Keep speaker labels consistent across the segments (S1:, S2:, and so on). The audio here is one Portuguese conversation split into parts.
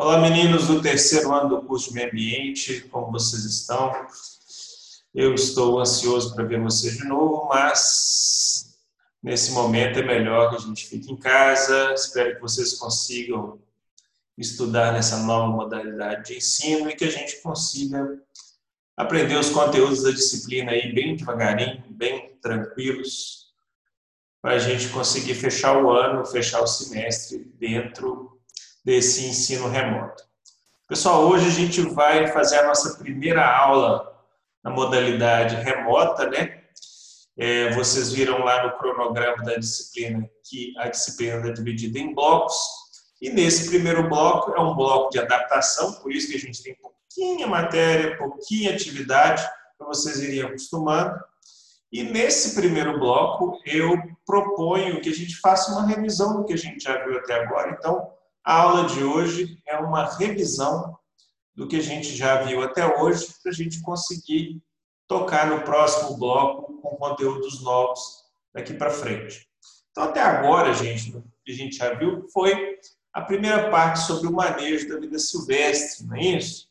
S1: Olá, meninos do terceiro ano do curso de Meio Ambiente, como vocês estão? Eu estou ansioso para ver vocês de novo, mas nesse momento é melhor que a gente fique em casa. Espero que vocês consigam estudar nessa nova modalidade de ensino e que a gente consiga aprender os conteúdos da disciplina aí bem devagarinho, bem tranquilos, para a gente conseguir fechar o ano, fechar o semestre dentro desse ensino remoto. Pessoal, hoje a gente vai fazer a nossa primeira aula na modalidade remota, né? É, vocês viram lá no cronograma da disciplina que a disciplina é dividida em blocos, e nesse primeiro bloco é um bloco de adaptação, por isso que a gente tem pouquinha matéria, pouquinha atividade, para vocês irem acostumando. E nesse primeiro bloco eu proponho que a gente faça uma revisão do que a gente já viu até agora. Então, a aula de hoje é uma revisão do que a gente já viu até hoje, para a gente conseguir tocar no próximo bloco com conteúdos novos daqui para frente. Então, até agora, gente, o que a gente já viu foi a primeira parte sobre o manejo da vida silvestre, não é isso?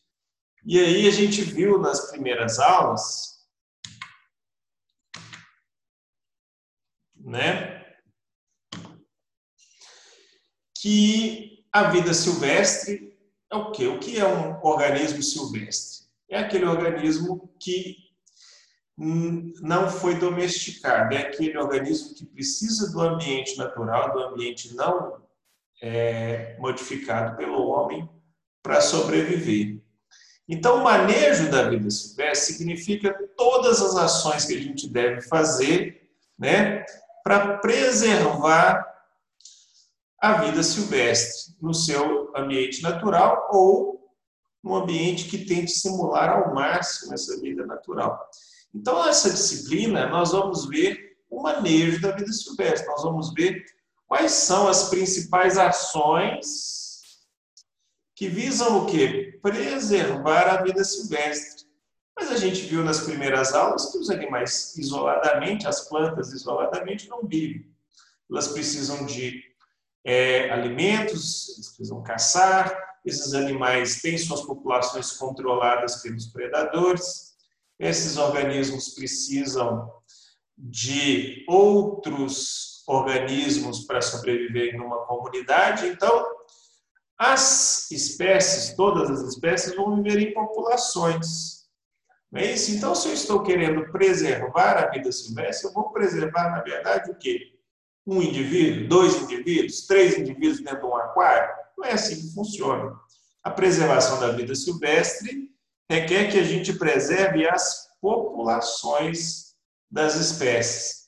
S1: E aí a gente viu nas primeiras aulas, né, que a vida silvestre é o quê? O que é um organismo silvestre? É aquele organismo que não foi domesticado, é aquele organismo que precisa do ambiente natural, do ambiente não é, modificado pelo homem para sobreviver. Então, o manejo da vida silvestre significa todas as ações que a gente deve fazer né, para preservar a vida silvestre no seu ambiente natural ou no ambiente que tente simular ao máximo essa vida natural. Então, nessa disciplina, nós vamos ver o manejo da vida silvestre, nós vamos ver quais são as principais ações que visam o quê? Preservar a vida silvestre. Mas a gente viu nas primeiras aulas que os animais isoladamente, as plantas isoladamente, não vivem. Elas precisam de é, alimentos, eles precisam caçar, esses animais têm suas populações controladas pelos predadores, esses organismos precisam de outros organismos para sobreviver numa comunidade, então as espécies, todas as espécies, vão viver em populações. É isso? Então, se eu estou querendo preservar a vida silvestre, eu vou preservar, na verdade, o quê? Um indivíduo, dois indivíduos, três indivíduos dentro de um aquário. Não é assim que funciona. A preservação da vida silvestre requer que a gente preserve as populações das espécies.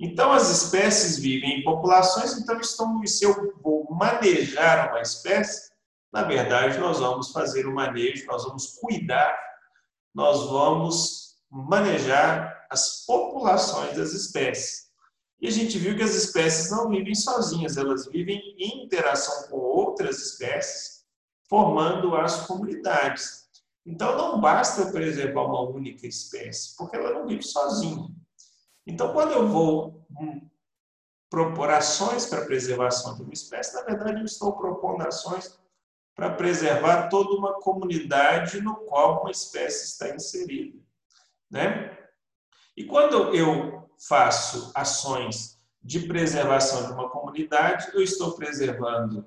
S1: Então, as espécies vivem em populações, então estão, se eu vou manejar uma espécie, na verdade, nós vamos fazer o manejo, nós vamos cuidar, nós vamos manejar as populações das espécies. E a gente viu que as espécies não vivem sozinhas, elas vivem em interação com outras espécies, formando as comunidades. Então, não basta preservar uma única espécie, porque ela não vive sozinha. Então, quando eu vou hum, propor ações para preservação de uma espécie, na verdade, eu estou propondo ações para preservar toda uma comunidade no qual uma espécie está inserida. Né? E quando eu faço ações de preservação de uma comunidade, eu estou preservando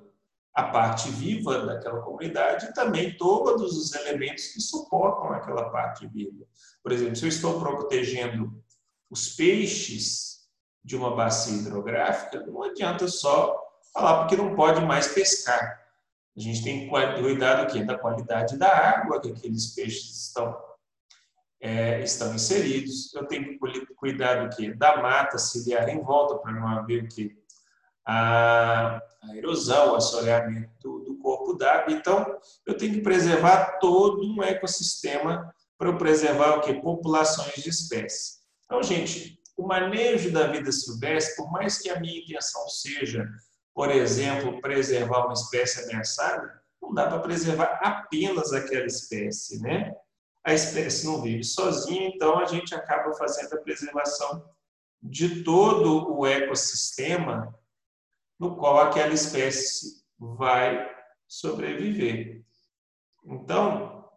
S1: a parte viva daquela comunidade e também todos os elementos que suportam aquela parte viva. Por exemplo, se eu estou protegendo os peixes de uma bacia hidrográfica, não adianta só falar porque não pode mais pescar. A gente tem que cuidar do quê? Da qualidade da água que aqueles peixes estão é, estão inseridos. Eu tenho que cuidar do que? Da mata ciliar em volta para não haver o que? A, a erosão, o assoreamento do, do corpo d'água. Então, eu tenho que preservar todo um ecossistema para preservar o que? Populações de espécies. Então, gente, o manejo da vida silvestre, por mais que a minha intenção seja, por exemplo, preservar uma espécie ameaçada, não dá para preservar apenas aquela espécie, né? A espécie não vive sozinha, então a gente acaba fazendo a preservação de todo o ecossistema no qual aquela espécie vai sobreviver. Então,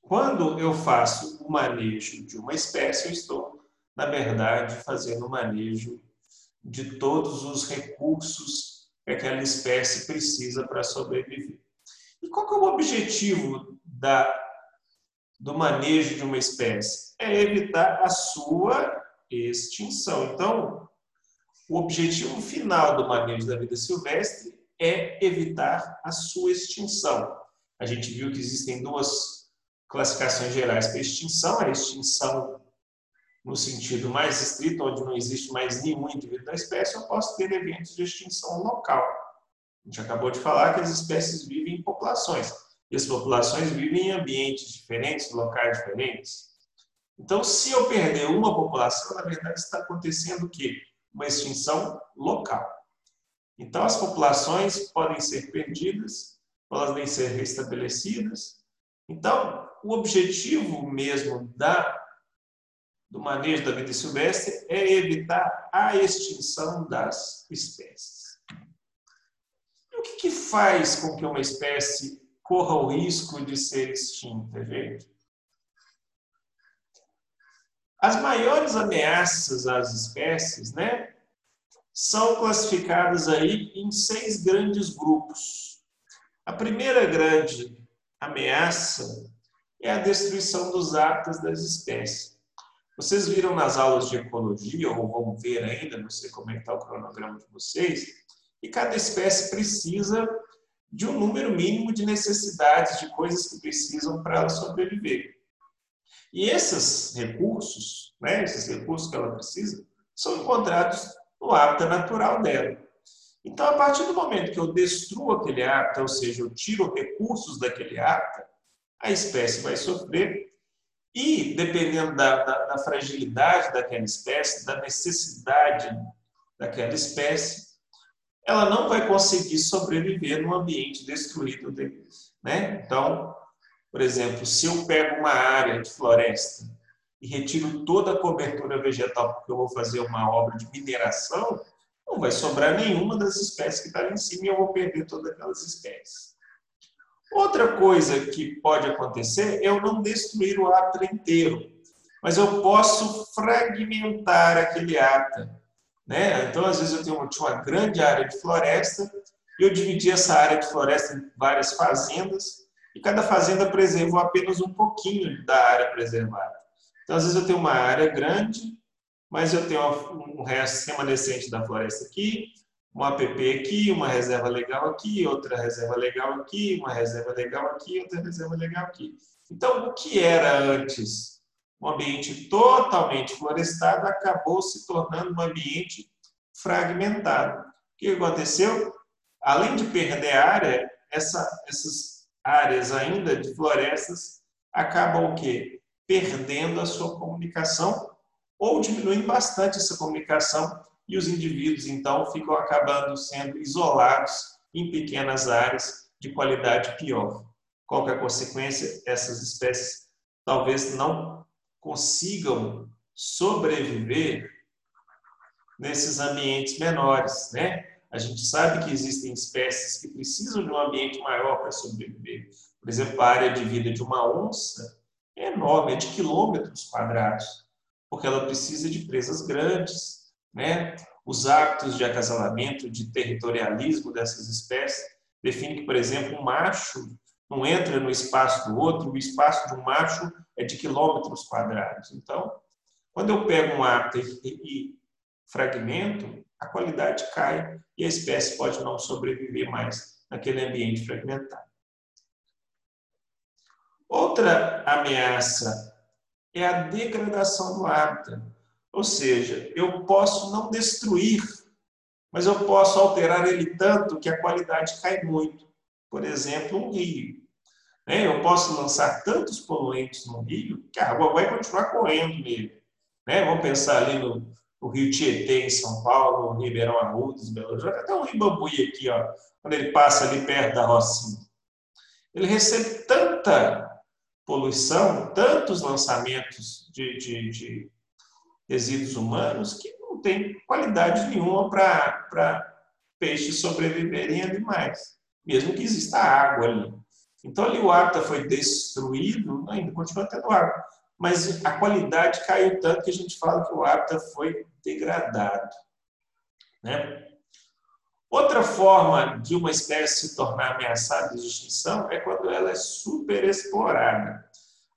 S1: quando eu faço o manejo de uma espécie, eu estou, na verdade, fazendo o manejo de todos os recursos que aquela espécie precisa para sobreviver. E qual é o objetivo da, do manejo de uma espécie? É evitar a sua extinção. Então, o objetivo final do manejo da vida silvestre é evitar a sua extinção. A gente viu que existem duas classificações gerais para extinção: a extinção no sentido mais estrito, onde não existe mais nenhum indivíduo da espécie, eu posso ter eventos de extinção local. A gente acabou de falar que as espécies vivem em populações. E as populações vivem em ambientes diferentes, locais diferentes. Então, se eu perder uma população, na verdade está acontecendo o quê? Uma extinção local. Então, as populações podem ser perdidas, podem ser restabelecidas. Então, o objetivo mesmo da, do manejo da vida silvestre é evitar a extinção das espécies. E o que, que faz com que uma espécie corra o risco de ser extinta, gente? As maiores ameaças às espécies, né, são classificadas aí em seis grandes grupos. A primeira grande ameaça é a destruição dos hábitats das espécies. Vocês viram nas aulas de ecologia, ou vão ver ainda, não sei como é que está o cronograma de vocês, e cada espécie precisa de um número mínimo de necessidades, de coisas que precisam para ela sobreviver. E esses recursos, né, esses recursos que ela precisa, são encontrados no hábitat natural dela. Então, a partir do momento que eu destruo aquele hábitat, ou seja, eu tiro recursos daquele hábitat, a espécie vai sofrer e, dependendo da, da, da fragilidade daquela espécie, da necessidade daquela espécie, ela não vai conseguir sobreviver no ambiente destruído. Né? Então, por exemplo, se eu pego uma área de floresta e retiro toda a cobertura vegetal porque eu vou fazer uma obra de mineração, não vai sobrar nenhuma das espécies que está ali em cima e eu vou perder todas aquelas espécies. Outra coisa que pode acontecer é eu não destruir o átrio inteiro, mas eu posso fragmentar aquele átrio. Né? Então, às vezes, eu tenho uma grande área de floresta, eu dividi essa área de floresta em várias fazendas, e cada fazenda preservou apenas um pouquinho da área preservada. Então, às vezes, eu tenho uma área grande, mas eu tenho um resto remanescente da floresta aqui, um APP aqui, uma reserva legal aqui, outra reserva legal aqui, uma reserva legal aqui, outra reserva legal aqui. Então, o que era antes um ambiente totalmente florestado acabou se tornando um ambiente fragmentado. O que aconteceu? Além de perder área, essa, essas áreas ainda de florestas acabam o quê? perdendo a sua comunicação ou diminuindo bastante essa comunicação e os indivíduos então ficam acabando sendo isolados em pequenas áreas de qualidade pior. Qual é a consequência? Essas espécies talvez não consigam sobreviver nesses ambientes menores, né? A gente sabe que existem espécies que precisam de um ambiente maior para sobreviver. Por exemplo, a área de vida de uma onça é enorme, é de quilômetros quadrados, porque ela precisa de presas grandes, né? Os hábitos de acasalamento, de territorialismo dessas espécies definem que, por exemplo, um macho não entra no espaço do outro, o espaço de um macho é de quilômetros quadrados. Então, quando eu pego um hábito e, e fragmento, a qualidade cai e a espécie pode não sobreviver mais naquele ambiente fragmentado. Outra ameaça é a degradação do hábitat. Ou seja, eu posso não destruir, mas eu posso alterar ele tanto que a qualidade cai muito. Por exemplo, um rio. Né? Eu posso lançar tantos poluentes no rio que a água vai continuar correndo nele. Né? Vamos pensar ali no, no Rio Tietê, em São Paulo, no Ribeirão Arrudas, Belo Horizonte, até o Rio Bambuí aqui, ó, quando ele passa ali perto da Rocinha. Ele recebe tanta poluição, tantos lançamentos de, de, de resíduos humanos que não tem qualidade nenhuma para peixes sobreviverem ali mais. Mesmo que exista água ali. Então ali o hábitat foi destruído, ainda continua tendo água, mas a qualidade caiu tanto que a gente fala que o hábitat foi degradado. Né? Outra forma de uma espécie se tornar ameaçada de extinção é quando ela é superexplorada.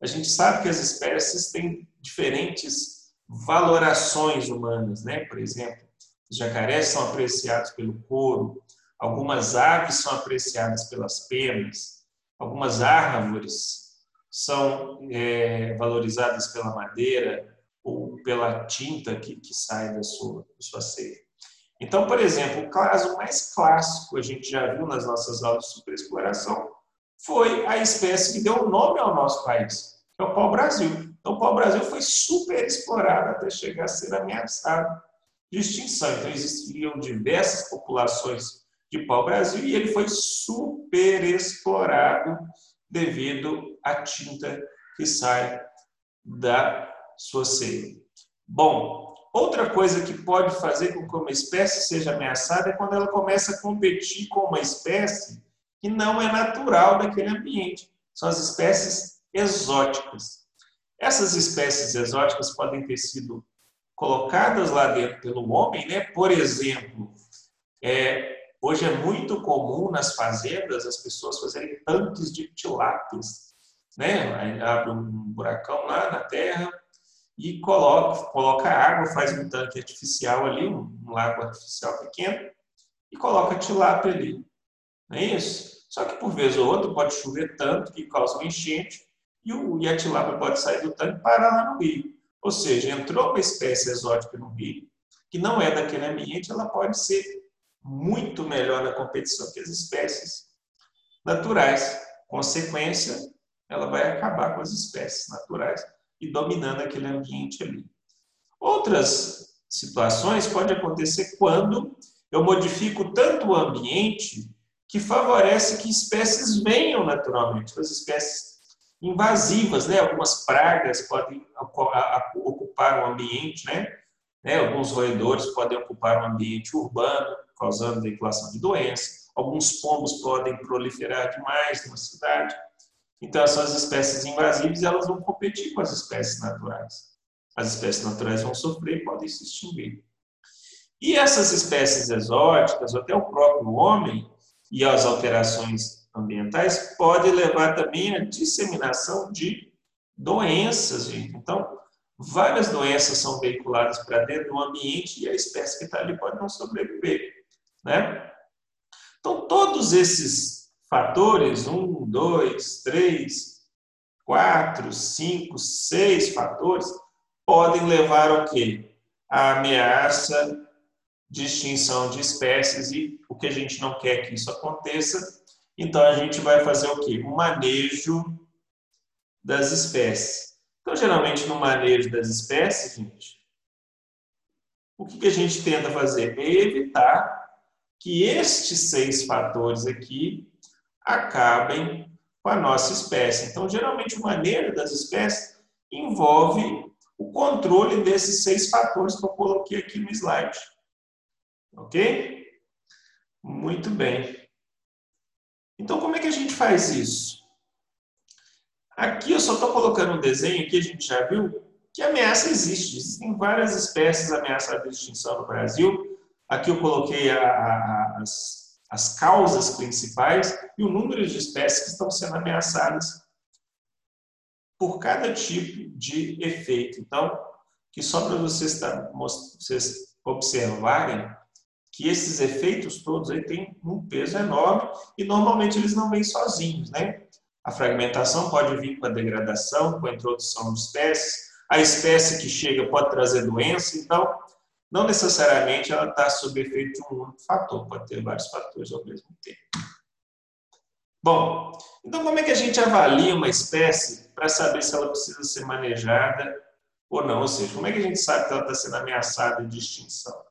S1: A gente sabe que as espécies têm diferentes valorações humanas, né? Por exemplo, os jacarés são apreciados pelo couro, algumas aves são apreciadas pelas penas, algumas árvores são é, valorizadas pela madeira ou pela tinta que, que sai da sua, da sua ceia. Então, por exemplo, o caso mais clássico, a gente já viu nas nossas aulas de superexploração, foi a espécie que deu o nome ao nosso país, que é o pau-brasil. Então, o pau-brasil foi super explorado até chegar a ser ameaçado de extinção. Então, existiam diversas populações de pau-brasil e ele foi super explorado devido à tinta que sai da sua ceia. Bom, outra coisa que pode fazer com que uma espécie seja ameaçada é quando ela começa a competir com uma espécie que não é natural daquele ambiente. São as espécies exóticas. Essas espécies exóticas podem ter sido colocadas lá dentro pelo homem, né? Por exemplo, é, hoje é muito comum nas fazendas as pessoas fazerem tanques de tilápias, né? Abre um buracão lá na terra, e coloca, coloca água, faz um tanque artificial ali, um, um lago artificial pequeno, e coloca tilápia ali. Não é isso? Só que por vez ou outra pode chover tanto que causa uma enchente e, o, e a tilápia pode sair do tanque e parar lá no rio. Ou seja, entrou uma espécie exótica no rio, que não é daquele ambiente, ela pode ser muito melhor na competição que as espécies naturais. Consequência, ela vai acabar com as espécies naturais e dominando aquele ambiente ali. Outras situações pode acontecer quando eu modifico tanto o ambiente que favorece que espécies venham naturalmente, as espécies invasivas, né? Algumas pragas podem ocupar o ambiente, né? né? Alguns roedores podem ocupar o ambiente urbano, causando veiculação de doenças. Alguns pombos podem proliferar demais numa cidade. Então, essas espécies invasivas elas vão competir com as espécies naturais. As espécies naturais vão sofrer e podem se extinguir. E essas espécies exóticas, até o próprio homem e as alterações ambientais, podem levar também à disseminação de doenças. Gente. Então, várias doenças são veiculadas para dentro do ambiente e a espécie que está ali pode não sobreviver. Né? Então, todos esses fatores, um, dois, três, quatro, cinco, seis fatores, podem levar ao quê? A ameaça de extinção de espécies e o que a gente não quer que isso aconteça, então a gente vai fazer o quê? O manejo das espécies. Então, geralmente, no manejo das espécies, gente, o que, que a gente tenta fazer? É evitar que estes seis fatores aqui acabem com a nossa espécie. Então, geralmente, o manejo das espécies envolve o controle desses seis fatores que eu coloquei aqui no slide. Ok? Muito bem. Então, como é que a gente faz isso? Aqui eu só estou colocando um desenho que a gente já viu que ameaça existe. Existem várias espécies ameaçadas de extinção no Brasil. Aqui eu coloquei a, a, as as causas principais e o número de espécies que estão sendo ameaçadas por cada tipo de efeito. Então, que só para vocês, vocês observarem que esses efeitos todos aí têm um peso enorme e normalmente eles não vêm sozinhos, né? A fragmentação pode vir com a degradação, com a introdução de espécies. A espécie que chega pode trazer doença, então não necessariamente ela está sob efeito de um único fator, pode ter vários fatores ao mesmo tempo. Bom, então como é que a gente avalia uma espécie para saber se ela precisa ser manejada ou não? Ou seja, como é que a gente sabe que ela está sendo ameaçada de extinção?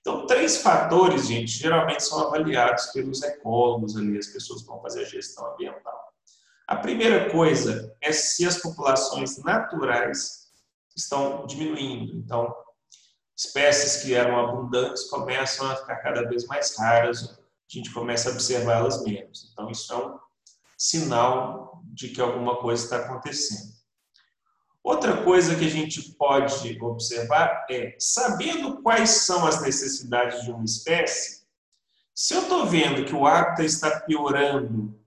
S1: Então, três fatores, gente, geralmente são avaliados pelos ecólogos ali, as pessoas que vão fazer a gestão ambiental. A primeira coisa é se as populações naturais estão diminuindo. Então, espécies que eram abundantes começam a ficar cada vez mais raras, gente começa a observá-las menos. Então, isso é um sinal de que alguma coisa está acontecendo. Outra coisa que a gente pode observar é, sabendo quais são as necessidades de uma espécie, se eu estou vendo que o hábitat está piorando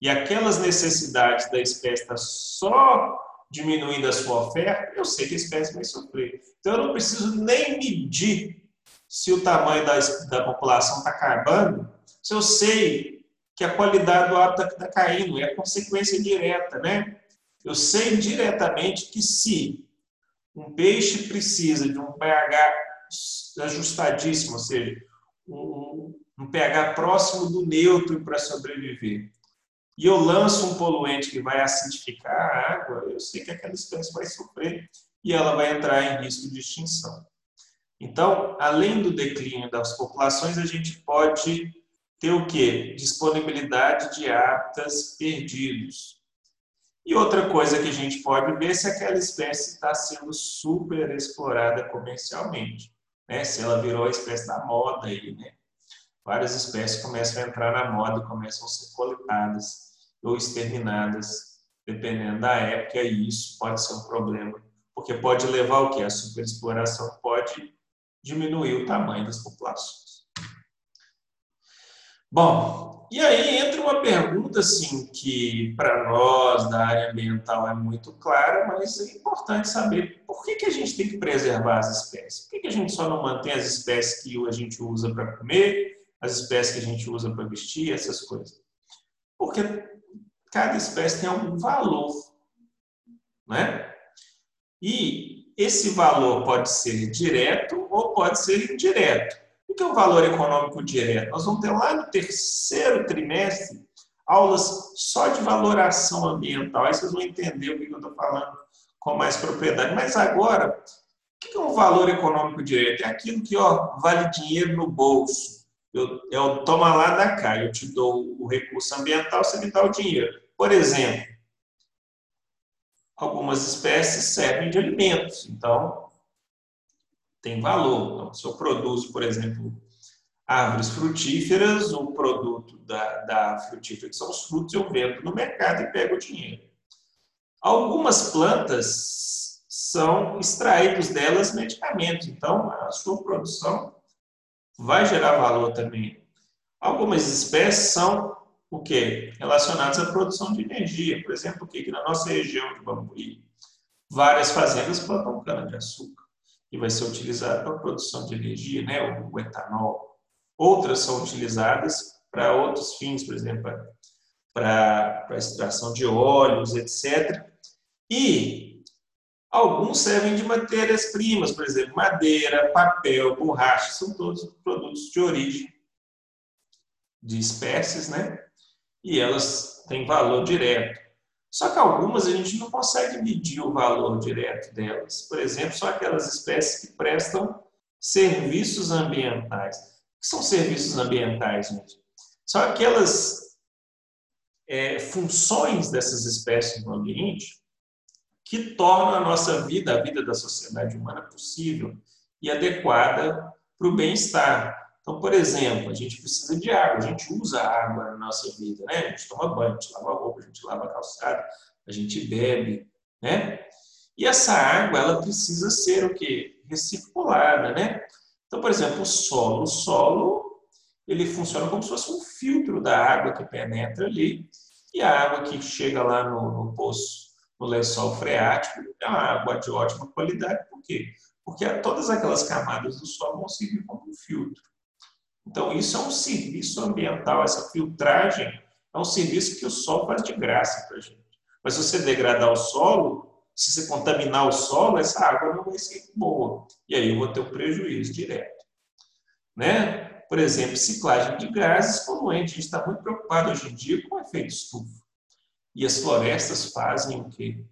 S1: e aquelas necessidades da espécie estão só diminuindo a sua oferta, eu sei que a espécie vai sofrer. Então, eu não preciso nem medir se o tamanho da, da população está acabando, se eu sei que a qualidade do hábitat está caindo, é consequência direta, né? Eu sei diretamente que se um peixe precisa de um pH ajustadíssimo, ou seja, um, um pH próximo do neutro para sobreviver, e eu lanço um poluente que vai acidificar a água, eu sei que aquela espécie vai sofrer e ela vai entrar em risco de extinção. Então, além do declínio das populações, a gente pode ter o quê? Disponibilidade de hábitats perdidos. E outra coisa que a gente pode ver é se aquela espécie está sendo super explorada comercialmente. Né? Se ela virou a espécie da moda aí, né? Várias espécies começam a entrar na moda começam a ser coletadas ou exterminadas, dependendo da época, e isso pode ser um problema, porque pode levar o que? A superexploração pode diminuir o tamanho das populações. Bom, e aí entra uma pergunta assim que para nós da área ambiental é muito clara, mas é importante saber por que, que a gente tem que preservar as espécies? Por que, que a gente só não mantém as espécies que a gente usa para comer, as espécies que a gente usa para vestir, essas coisas? Porque cada espécie tem algum valor, né? E esse valor pode ser direto ou pode ser indireto. O que é o valor econômico direto? Nós vamos ter lá no terceiro trimestre aulas só de valoração ambiental. Aí vocês vão entender o que eu estou falando com mais propriedade. Mas agora, o que é um valor econômico direto? É aquilo que ó, vale dinheiro no bolso. Eu, eu toma lá da cá, eu te dou o recurso ambiental, você me dá o dinheiro. Por exemplo, algumas espécies servem de alimentos. Então, tem valor. Então, se eu produzo, por exemplo, árvores frutíferas, o produto da, da frutífera, que são os frutos, eu vendo no mercado e pego o dinheiro. Algumas plantas são extraídos delas medicamentos, então a sua produção vai gerar valor também. Algumas espécies são o quê? Relacionadas à produção de energia. Por exemplo, que na nossa região de Bambuí, várias fazendas plantam cana-de-açúcar que vai ser utilizado para a produção de energia, né, o, etanol. Outras são utilizadas para outros fins, por exemplo, para, para extração de óleos, etc. E alguns servem de matérias-primas, por exemplo, madeira, papel, borracha, são todos produtos de origem de espécies, né? E elas têm valor direto. Só que algumas a gente não consegue medir o valor direto delas. Por exemplo, só aquelas espécies que prestam serviços ambientais. O que são serviços ambientais, gente? São aquelas é, funções dessas espécies no ambiente que tornam a nossa vida, a vida da sociedade humana, possível e adequada para o bem-estar. Então, por exemplo, a gente precisa de água, a gente usa água na nossa vida, né? A gente toma banho, a gente lava roupa, a gente lava a calçada, a gente bebe, né? E essa água, ela precisa ser o quê? Recirculada, né? Então, por exemplo, o solo. O solo, ele funciona como se fosse um filtro da água que penetra ali e a água que chega lá no, no poço, no lençol freático, é uma água de ótima qualidade. Por quê? Porque todas aquelas camadas do solo vão servir como um filtro. Então, isso é um serviço ambiental, essa filtragem é um serviço que o sol faz de graça para a gente. Mas se você degradar o solo, se você contaminar o solo, essa água não vai ser boa. E aí eu vou ter um prejuízo direto. Né? Por exemplo, ciclagem de gases poluentes. A gente está muito preocupado hoje em dia com o efeito estufa. E as florestas fazem o quê?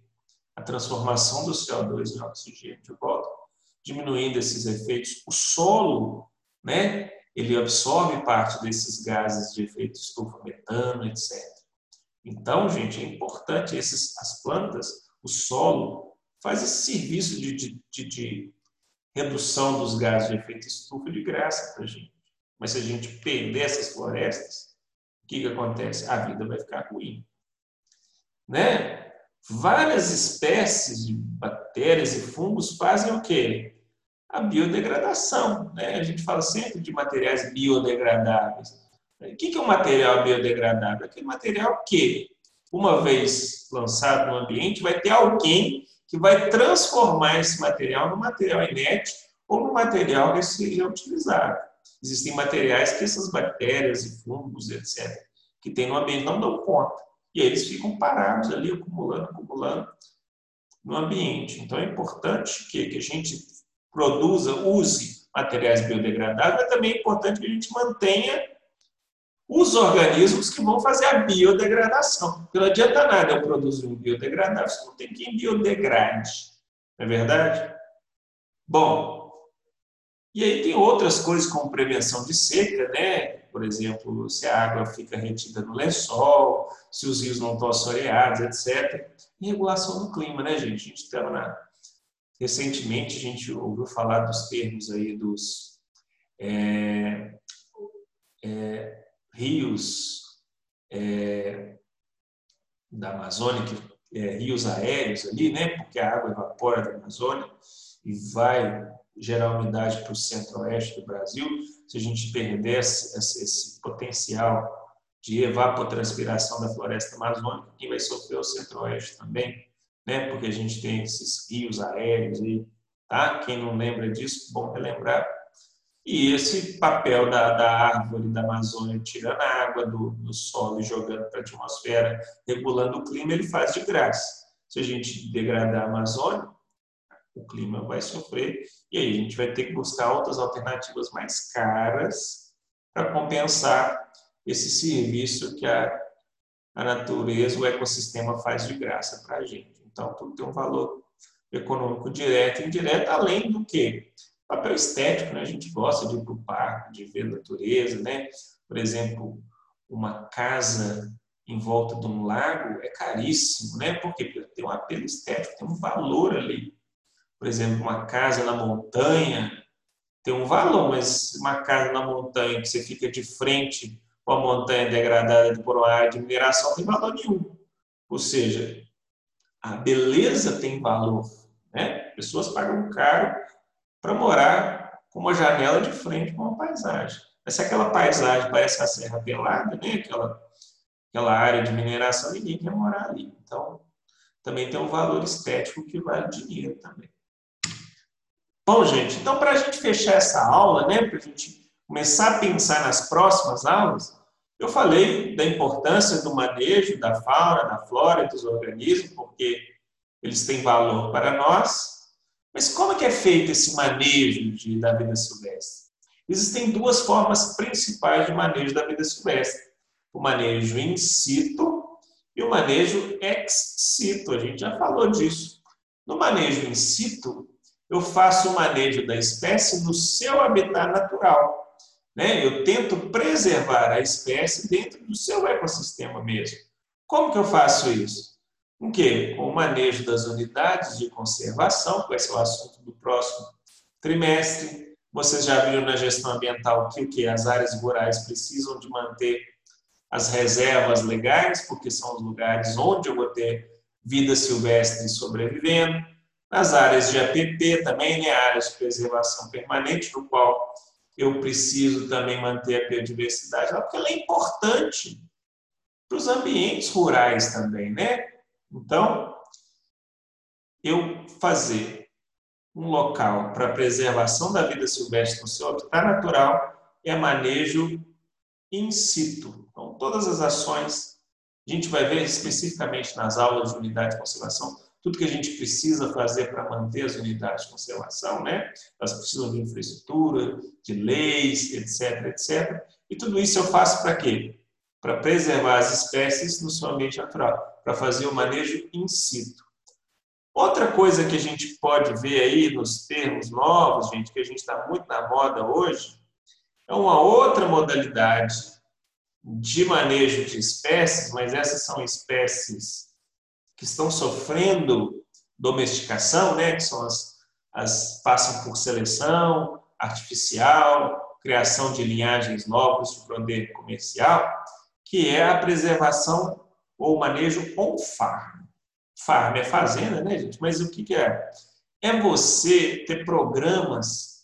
S1: A transformação do CO2 em oxigênio de volta, diminuindo esses efeitos. O solo, né? ele absorve parte desses gases de efeito estufa, metano, etc. Então, gente, é importante esses, as plantas, o solo, faz esse serviço de, de, de, de redução dos gases de efeito estufa de graça para a gente. Mas se a gente perder essas florestas, o que, que acontece? A vida vai ficar ruim. Né? Várias espécies de bactérias e fungos fazem o quê? A biodegradação. Né? A gente fala sempre de materiais biodegradáveis. O que é um material biodegradável? Aquele material que, uma vez lançado no ambiente, vai ter alguém que vai transformar esse material no material inerte ou no material a ser reutilizado. Existem materiais que essas bactérias e fungos, etc., que tem no ambiente não dão conta. E eles ficam parados ali, acumulando, acumulando no ambiente. Então é importante que, que a gente produza, use materiais biodegradáveis, mas também é importante que a gente mantenha os organismos que vão fazer a biodegradação. Porque não adianta nada eu produzir um biodegradável se não tem quem biodegrade. Não é verdade? Bom, e aí tem outras coisas como prevenção de seca, né? Por exemplo, se a água fica retida no lençol, se os rios não estão assoreados, etc. E regulação do clima, né, gente? A gente estava na... Recentemente a gente ouviu falar dos termos aí dos é, é, rios é, da Amazônia, que, é, rios aéreos ali, né? Porque a água evapora da Amazônia e vai gerar umidade para o centro-oeste do Brasil, se a gente perdesse esse, esse potencial de evapotranspiração da floresta amazônica, quem vai sofrer é o centro-oeste também, né? porque a gente tem esses rios aéreos aí, tá? Quem não lembra disso, bom relembrar. E esse papel da, da árvore da Amazônia tirando a água do, do solo e jogando para a atmosfera, regulando o clima, ele faz de graça. Se a gente degradar a Amazônia, o clima vai sofrer e aí a gente vai ter que buscar outras alternativas mais caras para compensar esse serviço que a, a natureza, o ecossistema faz de graça para a gente. Então, tudo tem um valor econômico direto e indireto, além do que? Papel estético, né? A gente gosta de ir para o parque, de ver a natureza, né? Por exemplo, uma casa em volta de um lago é caríssimo, né? Porque tem um apelo estético, tem um valor ali por exemplo, uma casa na montanha tem um valor, mas uma casa na montanha que você fica de frente com a montanha degradada por uma área de mineração não tem valor nenhum. Ou seja, a beleza tem valor. Né? Pessoas pagam caro para morar com uma janela de frente com uma paisagem. Mas se aquela paisagem parece a Serra Pelada, né? aquela, aquela área de mineração, ninguém quer morar ali. Então, também tem um valor estético que vale dinheiro também. Bom, gente, então para a gente fechar essa aula, né, para a gente começar a pensar nas próximas aulas, eu falei da importância do manejo da fauna, da flora dos organismos, porque eles têm valor para nós. Mas como é que é feito esse manejo de, da vida silvestre? Existem duas formas principais de manejo da vida silvestre: o manejo in situ e o manejo ex situ. A gente já falou disso. No manejo in situ, eu faço o manejo da espécie no seu habitat natural. Né? Eu tento preservar a espécie dentro do seu ecossistema mesmo. Como que eu faço isso? Com quê? Com o manejo das unidades de conservação, que vai ser o assunto do próximo trimestre. Vocês já viram na gestão ambiental que o que as áreas rurais precisam de manter as reservas legais, porque são os lugares onde eu vou ter vida silvestre sobrevivendo nas áreas de APP também, né, áreas de preservação permanente, no qual eu preciso também manter a biodiversidade, porque ela é importante para os ambientes rurais também, né? Então, eu fazer um local para preservação da vida silvestre no seu habitat natural é manejo in situ. Então, todas as ações, a gente vai ver especificamente nas aulas de unidade de conservação, tudo que a gente precisa fazer para manter as unidades de conservação, né? Elas precisam de infraestrutura, de leis, etc, etc. E tudo isso eu faço para quê? Para preservar as espécies no seu ambiente natural, para fazer o manejo in situ. Outra coisa que a gente pode ver aí nos termos novos, gente, que a gente está muito na moda hoje, é uma outra modalidade de manejo de espécies, mas essas são espécies que estão sofrendo domesticação, né, que são as, as passam por seleção artificial, criação de linhagens novas de poder comercial, que é a preservação ou manejo on-farm. Farm é fazenda, né, gente? Mas o que, que é? É você ter programas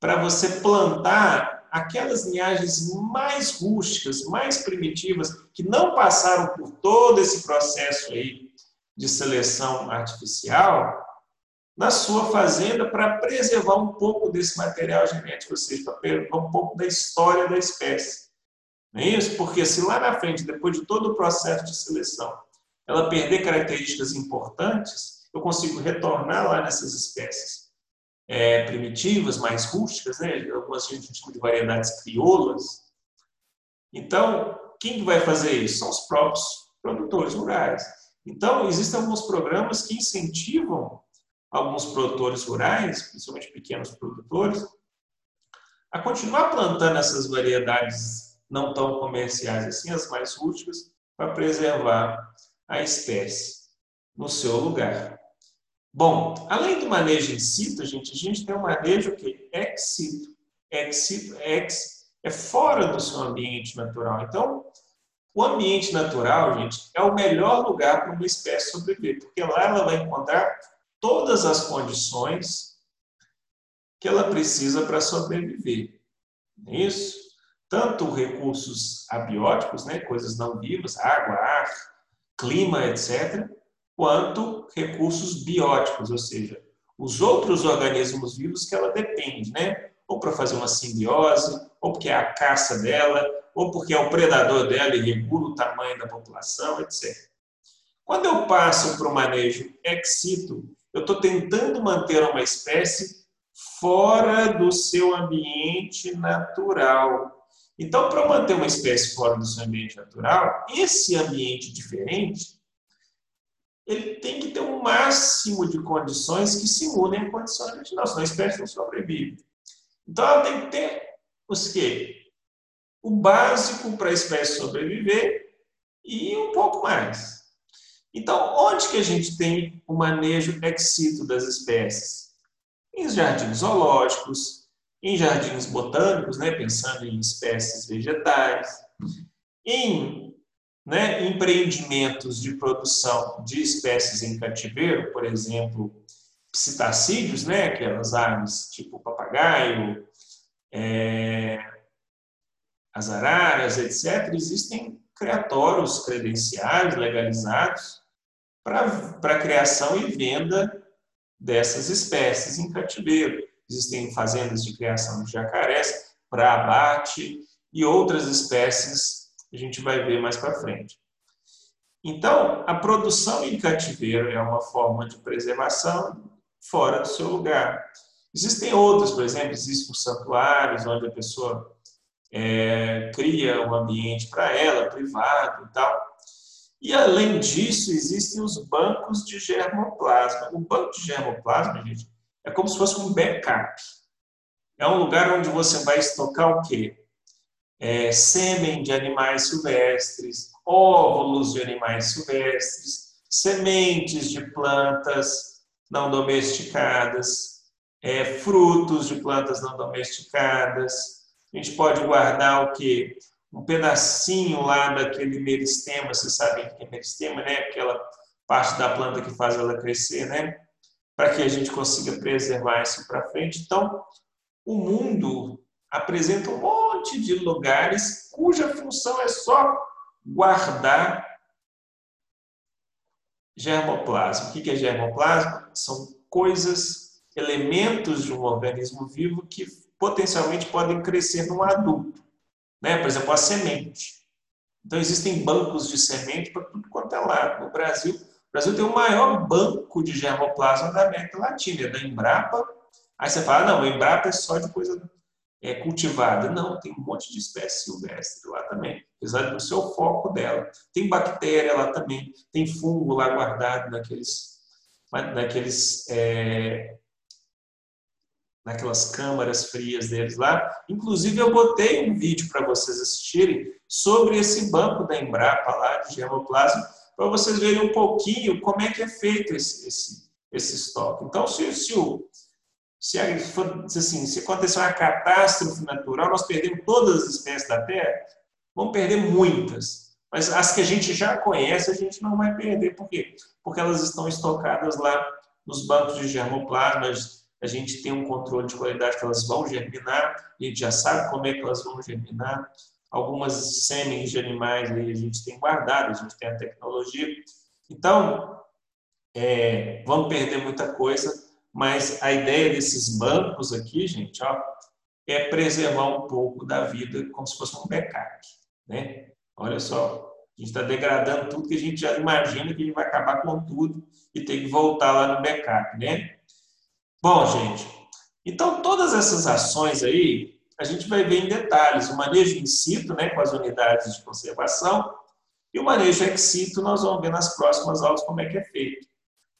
S1: para você plantar aquelas linhagens mais rústicas, mais primitivas, que não passaram por todo esse processo aí de seleção artificial, na sua fazenda para preservar um pouco desse material genético, ou seja, para preservar um pouco da história da espécie. Não é isso? Porque se lá na frente, depois de todo o processo de seleção, ela perder características importantes, eu consigo retornar lá nessas espécies é, primitivas, mais rústicas, né? algumas a gente chama de variedades crioulas. Então, quem vai fazer isso? São os próprios produtores rurais. Então, existem alguns programas que incentivam alguns produtores rurais, principalmente pequenos produtores, a continuar plantando essas variedades não tão comerciais assim, as mais rústicas, para preservar a espécie no seu lugar. Bom, além do manejo in situ, gente, a gente tem um manejo que ex situ. Ex situ ex é fora do seu ambiente natural. Então, o ambiente natural, gente, é o melhor lugar para uma espécie sobreviver, porque lá ela vai encontrar todas as condições que ela precisa para sobreviver. É isso? Tanto recursos abióticos, né, coisas não vivas, água, ar, clima, etc., quanto recursos bióticos, ou seja, os outros organismos vivos que ela depende, né? Ou para fazer uma simbiose, ou porque é a caça dela, ou porque é o predador dela e regula o tamanho da população, etc. Quando eu passo para o manejo ex situ, eu estou tentando manter uma espécie fora do seu ambiente natural. Então, para manter uma espécie fora do seu ambiente natural, esse ambiente diferente, ele tem que ter um máximo de condições que simulem a condição original, senão a espécie não sobrevive. Então, ela tem que ter os quê? O básico para a espécie sobreviver e um pouco mais. Então, onde que a gente tem o manejo ex das espécies? Em jardins zoológicos, em jardins botânicos, né, pensando em espécies vegetais, em né, empreendimentos de produção de espécies em cativeiro, por exemplo, psitacídeos, né, aquelas aves tipo papagaio, é, as araras, etc., existem criatórios credenciais legalizados para criação e venda dessas espécies em cativeiro. Existem fazendas de criação de jacarés para abate e outras espécies a gente vai ver mais para frente. Então, a produção em cativeiro é uma forma de preservação fora do seu lugar. Existem outras, por exemplo, existem os santuários, onde a pessoa é, cria um ambiente para ela, privado e tal. E, além disso, existem os bancos de germoplasma. O banco de germoplasma, gente, é como se fosse um backup. É um lugar onde você vai estocar o quê? É, sêmen de animais silvestres, óvulos de animais silvestres, sementes de plantas não domesticadas, é, frutos de plantas não domesticadas. A gente pode guardar o quê? um pedacinho lá daquele meristema, vocês sabem o que é meristema, né? Aquela parte da planta que faz ela crescer, né? Para que a gente consiga preservar isso para frente. Então, o mundo apresenta um monte de lugares cuja função é só guardar germoplasma. O que é germoplasma? São coisas, elementos de um organismo vivo que potencialmente podem crescer num adulto né? por exemplo, a semente. Então, existem bancos de semente para tudo quanto é lado. No Brasil, o Brasil tem o maior banco de germoplasma da América Latina, é da Embrapa. Aí você fala, não, Embrapa é só de coisa é, cultivada. Não, tem um monte de espécie silvestre lá também, apesar do seu foco dela. Tem bactéria lá também, tem fungo lá guardado naqueles, naqueles é, naquelas câmaras frias deles lá. Inclusive, eu botei um vídeo para vocês assistirem sobre esse banco da Embrapa lá de germoplasma, para vocês verem um pouquinho como é que é feito esse, esse, esse estoque. Então, se, se, o, se, assim, se acontecer uma catástrofe natural, nós perdemos todas as espécies da Terra, vamos perder muitas. Mas as que a gente já conhece, a gente não vai perder. Por quê? Porque elas estão estocadas lá nos bancos de germoplasmas. A gente tem um controle de qualidade que elas vão germinar, a gente já sabe como é que elas vão germinar. Algumas sementes de animais aí a gente tem guardado, a gente tem a tecnologia. Então, é, vamos perder muita coisa, mas a ideia desses bancos aqui, gente, ó, é preservar um pouco da vida como se fosse um backup. Né? Olha só, a gente está degradando tudo que a gente já imagina que a gente vai acabar com tudo e tem que voltar lá no backup. Né? Bom, gente, então todas essas ações aí, a gente vai ver em detalhes. O manejo in situ, né, com as unidades de conservação, e o manejo ex situ, nós vamos ver nas próximas aulas como é que é feito.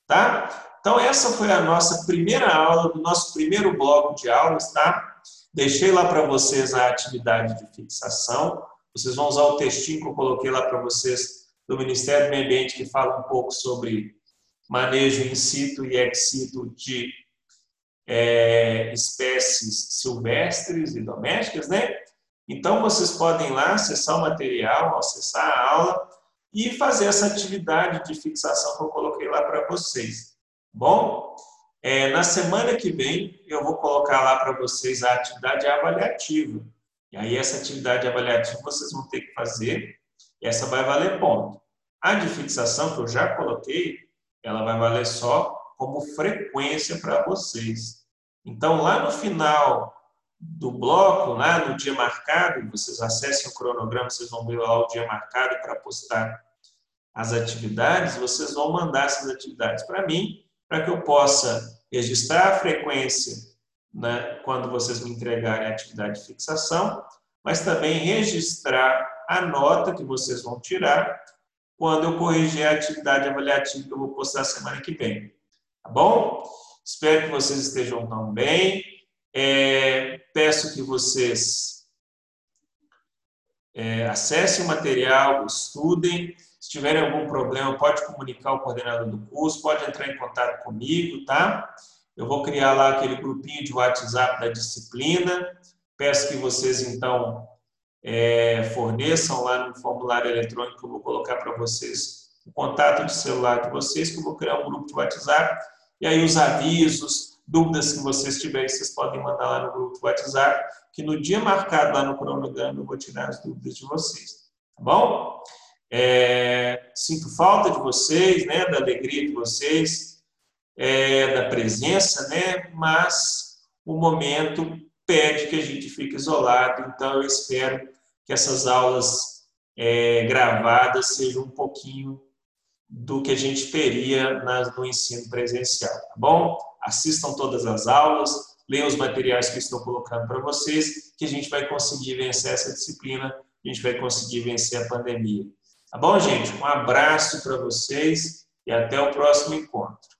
S1: Tá? Então, essa foi a nossa primeira aula, do nosso primeiro bloco de aulas, tá? Deixei lá para vocês a atividade de fixação. Vocês vão usar o textinho que eu coloquei lá para vocês do Ministério do Meio Ambiente, que fala um pouco sobre manejo in situ e ex situ de é, espécies silvestres e domésticas, né? Então, vocês podem lá acessar o material, acessar a aula e fazer essa atividade de fixação que eu coloquei lá para vocês. Bom, é, na semana que vem eu vou colocar lá para vocês a atividade avaliativa. E aí essa atividade avaliativa vocês vão ter que fazer, e essa vai valer ponto. A de fixação que eu já coloquei, ela vai valer só como frequência para vocês. Então lá no final do bloco, lá no dia marcado, vocês acessem o cronograma, vocês vão ver lá o dia marcado para postar as atividades, vocês vão mandar essas atividades para mim para que eu possa registrar a frequência né, quando vocês me entregarem a atividade de fixação, mas também registrar a nota que vocês vão tirar quando eu corrigir a atividade avaliativa que eu vou postar semana que vem. Tá bom? Espero que vocês estejam tão bem. É, peço que vocês é, acessem o material, estudem. Se tiverem algum problema, pode comunicar ao coordenador do curso, pode entrar em contato comigo, tá? Eu vou criar lá aquele grupinho de WhatsApp da disciplina. Peço que vocês, então, é, forneçam lá no formulário eletrônico eu vou colocar para vocês o contato de celular de vocês, que eu vou criar um grupo de WhatsApp. E aí os avisos, dúvidas que vocês tiverem, vocês podem mandar lá no grupo de WhatsApp, que no dia marcado lá no cronograma eu vou tirar as dúvidas de vocês. Tá bom? É, sinto falta de vocês, né, da alegria de vocês, é, da presença, né, mas o momento pede que a gente fique isolado, então eu espero que essas aulas é, gravadas sejam um pouquinho do que a gente teria no ensino presencial, tá bom? Assistam todas as aulas, leiam os materiais que estou colocando para vocês, que a gente vai conseguir vencer essa disciplina, a gente vai conseguir vencer a pandemia. Tá bom, gente? Um abraço para vocês e até o próximo encontro.